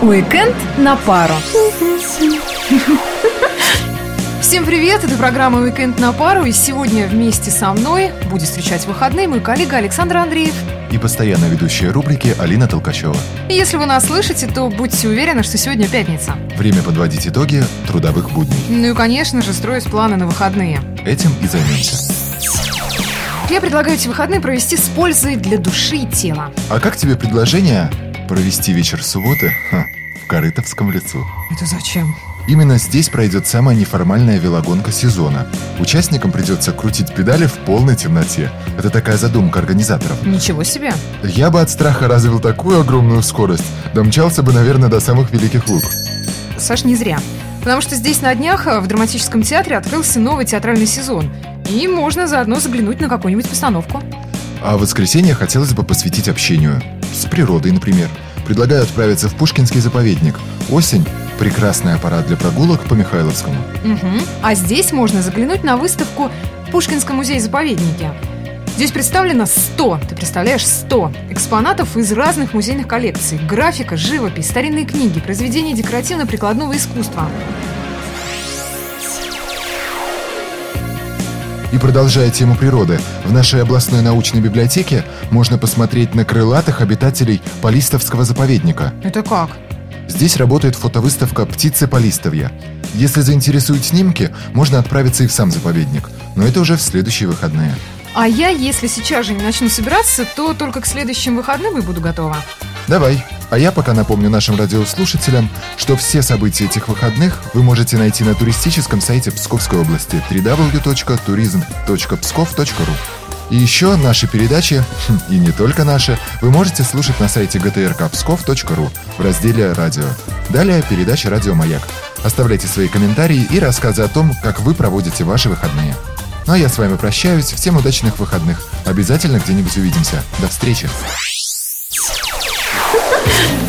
Уикенд на пару. Всем привет, это программа «Уикенд на пару», и сегодня вместе со мной будет встречать выходные мой коллега Александр Андреев. И постоянно ведущая рубрики Алина Толкачева. И если вы нас слышите, то будьте уверены, что сегодня пятница. Время подводить итоги трудовых будней. Ну и, конечно же, строить планы на выходные. Этим и займемся. Я предлагаю эти выходные провести с пользой для души и тела. А как тебе предложение провести вечер субботы ха, в Корытовском лесу? Это зачем? Именно здесь пройдет самая неформальная велогонка сезона. Участникам придется крутить педали в полной темноте. Это такая задумка организаторов. Ничего себе. Я бы от страха развил такую огромную скорость, домчался бы, наверное, до самых великих луг. Саш, не зря. Потому что здесь на днях в драматическом театре открылся новый театральный сезон. И можно заодно заглянуть на какую-нибудь постановку. А воскресенье хотелось бы посвятить общению. С природой, например. Предлагаю отправиться в Пушкинский заповедник. Осень – прекрасный аппарат для прогулок по Михайловскому. Угу. А здесь можно заглянуть на выставку в Пушкинском музее-заповеднике. Здесь представлено 100, ты представляешь, 100 экспонатов из разных музейных коллекций. Графика, живопись, старинные книги, произведения декоративно-прикладного искусства. И продолжая тему природы, в нашей областной научной библиотеке можно посмотреть на крылатых обитателей Полистовского заповедника. Это как? Здесь работает фотовыставка «Птицы Полистовья». Если заинтересуют снимки, можно отправиться и в сам заповедник. Но это уже в следующие выходные. А я, если сейчас же не начну собираться, то только к следующим выходным и буду готова. Давай. А я пока напомню нашим радиослушателям, что все события этих выходных вы можете найти на туристическом сайте Псковской области www.tourism.pskov.ru И еще наши передачи, хм, и не только наши, вы можете слушать на сайте gtrkpskov.ru в разделе «Радио». Далее передача «Радио Маяк». Оставляйте свои комментарии и рассказы о том, как вы проводите ваши выходные. Ну а я с вами прощаюсь. Всем удачных выходных. Обязательно где-нибудь увидимся. До встречи. Ha ha ha!